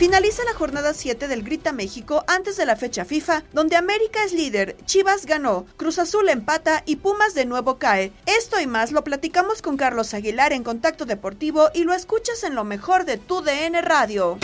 Finaliza la jornada 7 del Grita México antes de la fecha FIFA, donde América es líder, Chivas ganó, Cruz Azul empata y Pumas de nuevo cae. Esto y más lo platicamos con Carlos Aguilar en Contacto Deportivo y lo escuchas en lo mejor de tu DN Radio.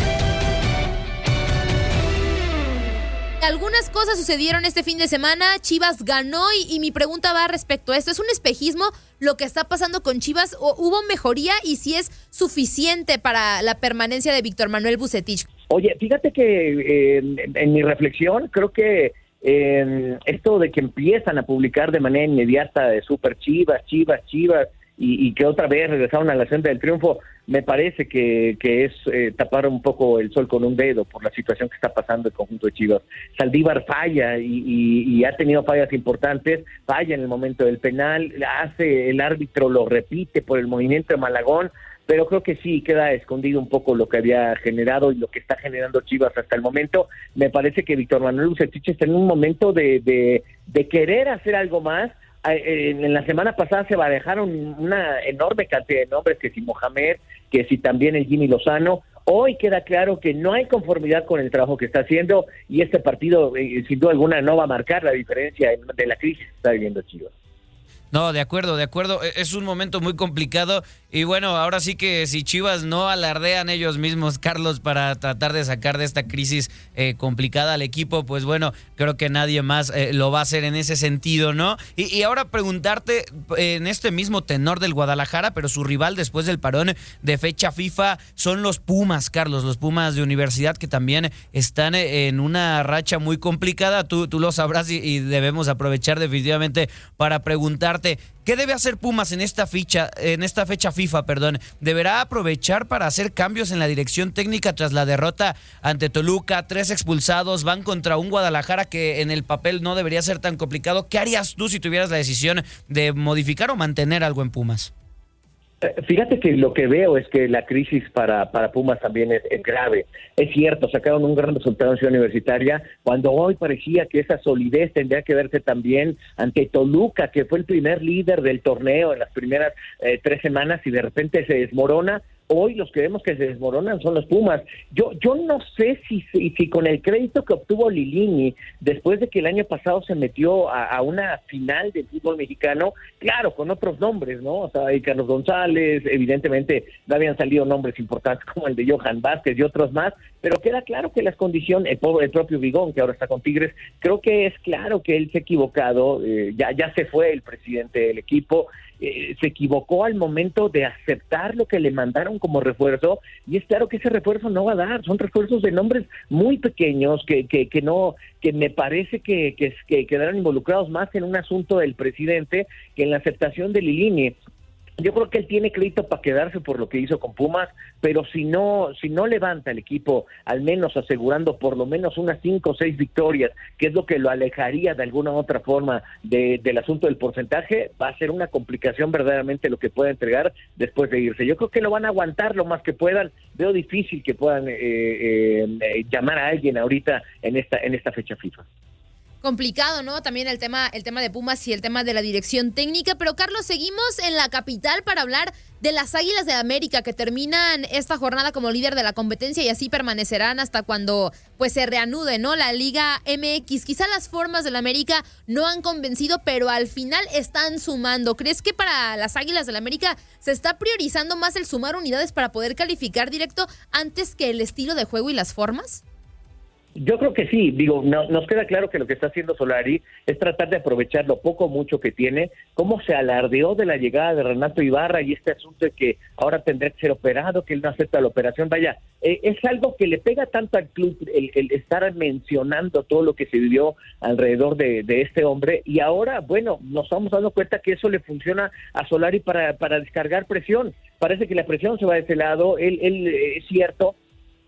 Algunas cosas sucedieron este fin de semana, Chivas ganó y, mi pregunta va respecto a esto. ¿Es un espejismo lo que está pasando con Chivas o hubo mejoría y si es suficiente para la permanencia de Víctor Manuel Bucetich? Oye, fíjate que eh, en mi reflexión creo que eh, esto de que empiezan a publicar de manera inmediata de Super Chivas, Chivas, Chivas, y, que otra vez regresaron a la senda del triunfo, me parece que, que es eh, tapar un poco el sol con un dedo por la situación que está pasando el conjunto de Chivas. Saldívar falla y, y, ha tenido fallas importantes, falla en el momento del penal, hace el árbitro lo repite por el movimiento de Malagón, pero creo que sí queda escondido un poco lo que había generado y lo que está generando Chivas hasta el momento. Me parece que Víctor Manuel Bucetich está en un momento de, de, de querer hacer algo más, en la semana pasada se barajaron una enorme cantidad de nombres, que si Mohamed, que si también el Jimmy Lozano. Hoy queda claro que no hay conformidad con el trabajo que está haciendo y este partido, eh, sin duda alguna, no va a marcar la diferencia de la crisis que está viviendo Chivas. No, de acuerdo, de acuerdo. E, es un momento muy complicado y bueno, ahora sí que si Chivas no alardean ellos mismos, Carlos, para tratar de sacar de esta crisis eh, complicada al equipo, pues bueno, creo que nadie más eh, lo va a hacer en ese sentido, ¿no? Y, ahora preguntarte en este mismo tenor del Guadalajara, pero su rival después del parón de fecha FIFA son los Pumas, Carlos, los Pumas de universidad que también están en una racha muy complicada. Tú, tú lo sabrás y debemos aprovechar definitivamente para preguntarte ¿Qué debe hacer Pumas en esta en esta fecha FIFA, perdón? ¿Deberá aprovechar para hacer cambios en la dirección técnica tras la derrota ante Toluca? Tres expulsados, van contra un Guadalajara que en el papel no debería ser tan complicado. ¿Qué harías tú si tuvieras la decisión de modificar o mantener algo en Pumas? Eh, fíjate que lo que veo es que la crisis para, para Pumas también es, grave. Es cierto, sacaron un gran resultado en Ciudad Universitaria, cuando hoy parecía que esa solidez tendría que verse también ante Toluca, que fue el primer líder del torneo en las primeras eh, tres semanas y de repente se desmorona hoy los que vemos que se desmoronan son los Pumas. Yo, yo no sé si, si, con el crédito que obtuvo Lilini después de que el año pasado se metió a, una final del fútbol mexicano, claro, con otros nombres, ¿no? O sea, Carlos González, evidentemente no habían salido nombres importantes como el de Johan Vázquez y otros más, pero queda claro que las condiciones, el, el propio Vigón, que ahora está con Tigres, creo que es claro que él se ha equivocado, eh, ya, ya se fue el presidente del equipo, eh, se equivocó al momento de aceptar lo que le mandaron como refuerzo y es claro que ese refuerzo no va a dar, son refuerzos de nombres muy pequeños que, que, que no, que me parece que, que, que quedaron involucrados más en un asunto del presidente que en la aceptación de Lilini yo creo que él tiene crédito para quedarse por lo que hizo con Pumas, pero si no, si no levanta el equipo, al menos asegurando por lo menos unas cinco o seis victorias, que es lo que lo alejaría de alguna u otra forma de, del asunto del porcentaje, va a ser una complicación verdaderamente lo que pueda entregar después de irse. Yo creo que lo van a aguantar lo más que puedan. Veo difícil que puedan eh, eh, llamar a alguien ahorita en esta en esta fecha FIFA complicado, ¿no? También el tema, el tema de Pumas y el tema de la dirección técnica. Pero Carlos, seguimos en la capital para hablar de las Águilas de América que terminan esta jornada como líder de la competencia y así permanecerán hasta cuando pues se reanude, ¿no? La Liga MX. Quizá las formas del América no han convencido, pero al final están sumando. ¿Crees que para las Águilas del América se está priorizando más el sumar unidades para poder calificar directo antes que el estilo de juego y las formas? Yo creo que sí, digo, no, nos queda claro que lo que está haciendo Solari es tratar de aprovechar lo poco o mucho que tiene, cómo se alardeó de la llegada de Renato Ibarra y este asunto de que ahora tendrá que ser operado, que él no acepta la operación, vaya, eh, es algo que le pega tanto al club el, el, estar mencionando todo lo que se vivió alrededor de, este hombre y ahora, bueno, nos estamos dando cuenta que eso le funciona a Solari para, para descargar presión, parece que la presión se va de ese lado, él, él eh, es cierto,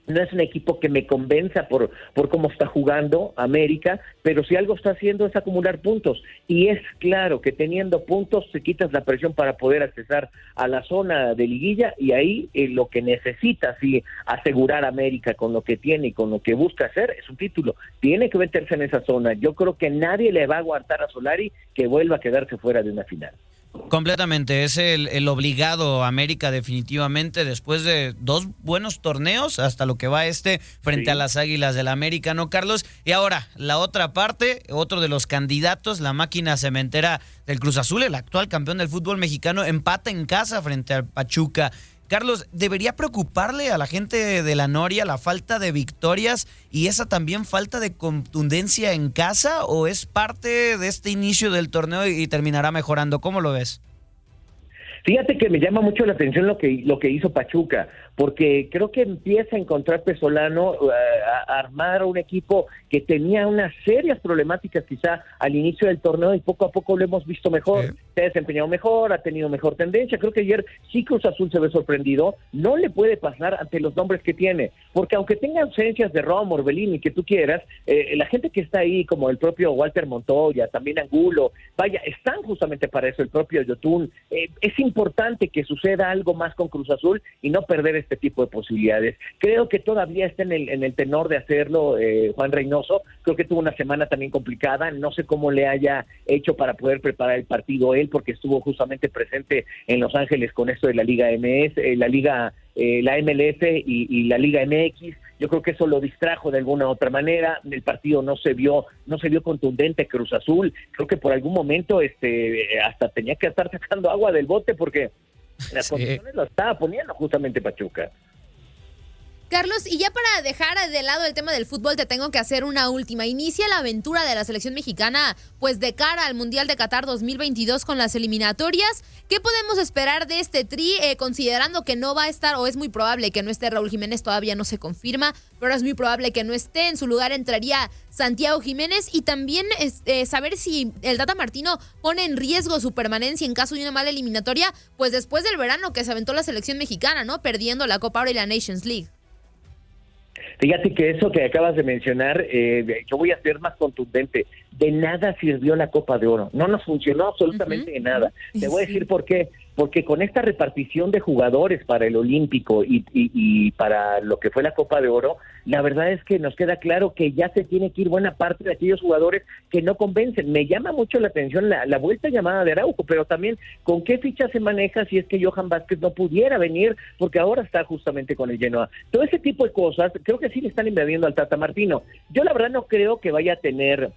no es un equipo que me convenza por, por cómo está jugando América, pero si algo está haciendo es acumular puntos. Y es claro que teniendo puntos se quitas la presión para poder accesar a la zona de liguilla y ahí eh, lo que necesita sí asegurar América con lo que tiene y con lo que busca hacer es un título. Tiene que meterse en esa zona. Yo creo que nadie le va a aguantar a Solari que vuelva a quedarse fuera de una final. Completamente, es el, obligado América definitivamente después de dos buenos torneos hasta lo que va este frente a las Águilas del América, ¿no, Carlos? Y ahora, la otra parte, otro de los candidatos, la máquina cementera del Cruz Azul, el actual campeón del fútbol mexicano, empata en casa frente al Pachuca. Carlos, ¿debería preocuparle a la gente de la Noria la falta de victorias y esa también falta de contundencia en casa o es parte de este inicio del torneo y terminará mejorando? ¿Cómo lo ves? Fíjate que me llama mucho la atención lo que, lo que hizo Pachuca, porque creo que empieza a encontrar Pesolano eh, a armar un equipo que tenía unas serias problemáticas quizá al inicio del torneo y poco a poco lo hemos visto mejor. Se ha desempeñado mejor, ha tenido mejor tendencia. Creo que ayer sí Cruz Azul se ve sorprendido. No le puede pasar ante los nombres que tiene, porque aunque tenga ausencias de Romo, Orbelín que tú quieras, eh, la gente que está ahí, como el propio Walter Montoya, también Angulo, vaya, están justamente para eso, el propio Yotun. Eh, es importante que suceda algo más con Cruz Azul y no perder este tipo de posibilidades. Creo que todavía está en el, en el tenor de hacerlo eh, Juan Reynoso. Creo que tuvo una semana también complicada. No sé cómo le haya hecho para poder preparar el partido él, porque estuvo justamente presente en Los Ángeles con esto de la Liga MS, eh, la Liga, eh, la MLS y, y la Liga MX yo creo que eso lo distrajo de alguna u otra manera el partido no se vio no se vio contundente Cruz Azul creo que por algún momento este hasta tenía que estar sacando agua del bote porque las condiciones lo estaba poniendo justamente Pachuca. Carlos, y ya para dejar de lado el tema del fútbol, te tengo que hacer una última. Inicia la aventura de la selección mexicana, pues de cara al Mundial de Qatar 2022 con las eliminatorias. ¿Qué podemos esperar de este tri, eh, considerando que no va a estar, o es muy probable que no esté Raúl Jiménez, todavía no se confirma, pero es muy probable que no esté. En su lugar entraría Santiago Jiménez y también eh, saber si el Data Martino pone en riesgo su permanencia en caso de una mala eliminatoria, pues después del verano que se aventó la selección mexicana, ¿no? Perdiendo la Copa Oro y la Nations League. Fíjate que eso que acabas de mencionar, eh, yo voy a ser más contundente. De nada sirvió la Copa de Oro. No nos funcionó absolutamente de nada. Te voy a decir por qué porque con esta repartición de jugadores para el Olímpico y, para lo que fue la Copa de Oro, la verdad es que nos queda claro que ya se tiene que ir buena parte de aquellos jugadores que no convencen. Me llama mucho la atención la, la vuelta llamada de Araujo, pero también con qué ficha se maneja si es que Johan Vázquez no pudiera venir, porque ahora está justamente con el Genoa. Todo ese tipo de cosas, creo que sí le están invadiendo al Tata Martino. Yo la verdad no creo que vaya a tener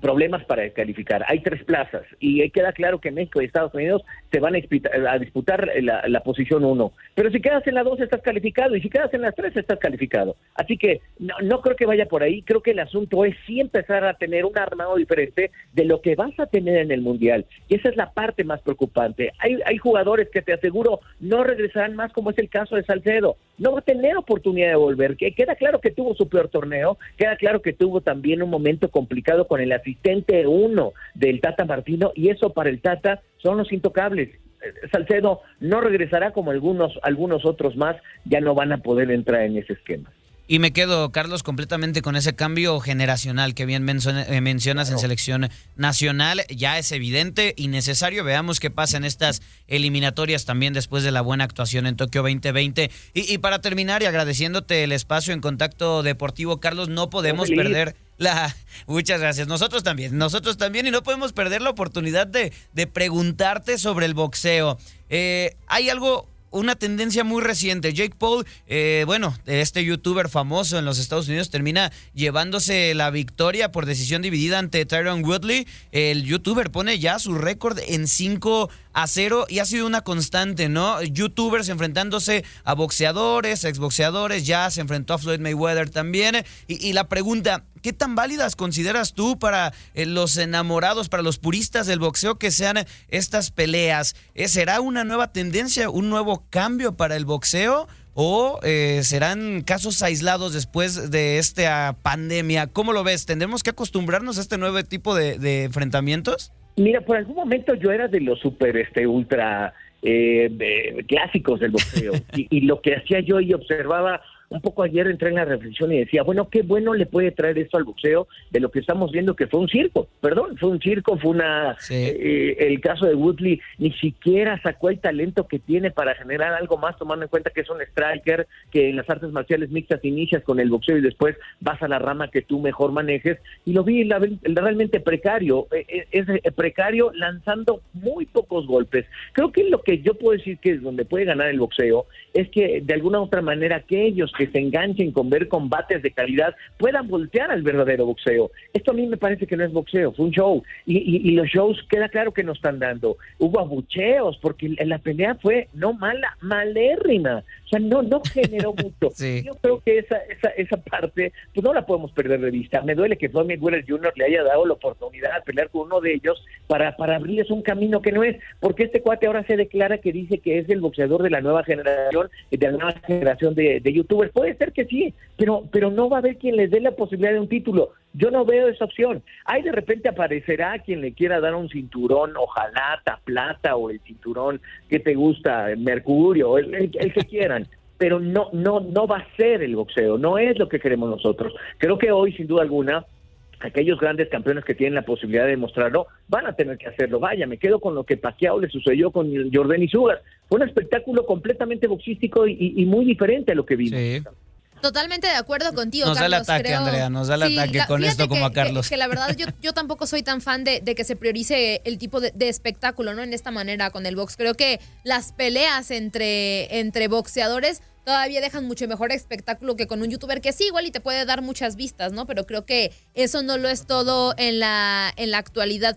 problemas para calificar. Hay tres plazas y queda claro que México y Estados Unidos se van a, disputar la, posición uno. Pero si quedas en la dos estás calificado y si quedas en las tres estás calificado. Así que no, no creo que vaya por ahí. Creo que el asunto es sí empezar a tener un armado diferente de lo que vas a tener en el Mundial. Y esa es la parte más preocupante. Hay, hay jugadores que te aseguro no regresarán más como es el caso de Salcedo. No va a tener oportunidad de volver. Que queda claro que tuvo su peor torneo, queda claro que tuvo también un momento complicado con el asistente uno del Tata Martino y eso para el Tata son los intocables. Eh, Salcedo no regresará como algunos algunos otros más, ya no van a poder entrar en ese esquema. Y me quedo, Carlos, completamente con ese cambio generacional que bien eh, mencionas en selección nacional. Ya es evidente y necesario. Veamos qué pasa en estas eliminatorias también después de la buena actuación en Tokio 2020. Y, para terminar y agradeciéndote el espacio en contacto deportivo, Carlos, no podemos perder la... Muchas gracias. Nosotros también, nosotros también y no podemos perder la oportunidad de, de preguntarte sobre el boxeo. Eh, hay algo una tendencia muy reciente. Jake Paul, eh, bueno, este youtuber famoso en los Estados Unidos, termina llevándose la victoria por decisión dividida ante Tyron Woodley. El youtuber pone ya su récord en 5 a 0 y ha sido una constante, ¿no? Youtubers enfrentándose a boxeadores, exboxeadores, ya se enfrentó a Floyd Mayweather también. Y, la pregunta, ¿qué tan válidas consideras tú para eh, los enamorados, para los puristas del boxeo que sean estas peleas? ¿Eh, ¿Será una nueva tendencia, un nuevo cambio para el boxeo? ¿O eh, serán casos aislados después de esta pandemia? ¿Cómo lo ves? ¿Tendremos que acostumbrarnos a este nuevo tipo de enfrentamientos? Mira, por algún momento yo era de los super, este, ultra eh, clásicos del boxeo. y, y, lo que hacía yo y observaba un poco ayer entré en la reflexión y decía, bueno, qué bueno le puede traer esto al boxeo de lo que estamos viendo que fue un circo, perdón, fue un circo, fue una, eh, el caso de Woodley ni siquiera sacó el talento que tiene para generar algo más, tomando en cuenta que es un striker, que en las artes marciales mixtas inicias con el boxeo y después vas a la rama que tú mejor manejes, y lo vi realmente precario, eh, eh, es precario lanzando muy pocos golpes. Creo que lo que yo puedo decir que es donde puede ganar el boxeo es que de alguna u otra manera aquellos que se enganchen con ver combates de calidad puedan voltear al verdadero boxeo. Esto a mí me parece que no es boxeo, fue un show. Y, los shows queda claro que nos están dando. Hubo abucheos porque la pelea fue no mala, malérrima. O sea, no, no generó mucho. Yo creo que esa, esa, esa parte, pues no la podemos perder de vista. Me duele que Floyd Mayweather Jr. le haya dado la oportunidad de pelear con uno de ellos para, para abrirles un camino que no es, porque este cuate ahora se declara que dice que es el boxeador de la nueva generación, de la nueva generación de, de youtubers puede ser que sí, pero, pero no va a haber quien les dé la posibilidad de un título. Yo no veo esa opción. Ahí de repente aparecerá quien le quiera dar un cinturón, ojalá, plata o el cinturón que te gusta, mercurio, el, el, que quieran pero no, no, no va a ser el boxeo, no es lo que queremos nosotros. Creo que hoy, sin duda alguna, aquellos grandes campeones que tienen la posibilidad de demostrarlo van a tener que hacerlo. Vaya, me quedo con lo que Pacquiao le sucedió con Jordan y Sugar. Fue un espectáculo completamente boxístico y, muy diferente a lo que vimos. Totalmente de acuerdo contigo, nos da el ataque, Andrea, nos da el ataque con esto como a Carlos. Que, la verdad yo, yo tampoco soy tan fan de, que se priorice el tipo de, espectáculo, ¿no? En esta manera con el box. Creo que las peleas entre, entre boxeadores todavía dejan mucho mejor espectáculo que con un youtuber que sí, igual y te puede dar muchas vistas, ¿no? Pero creo que eso no lo es todo en la, en la actualidad.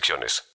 restricciones.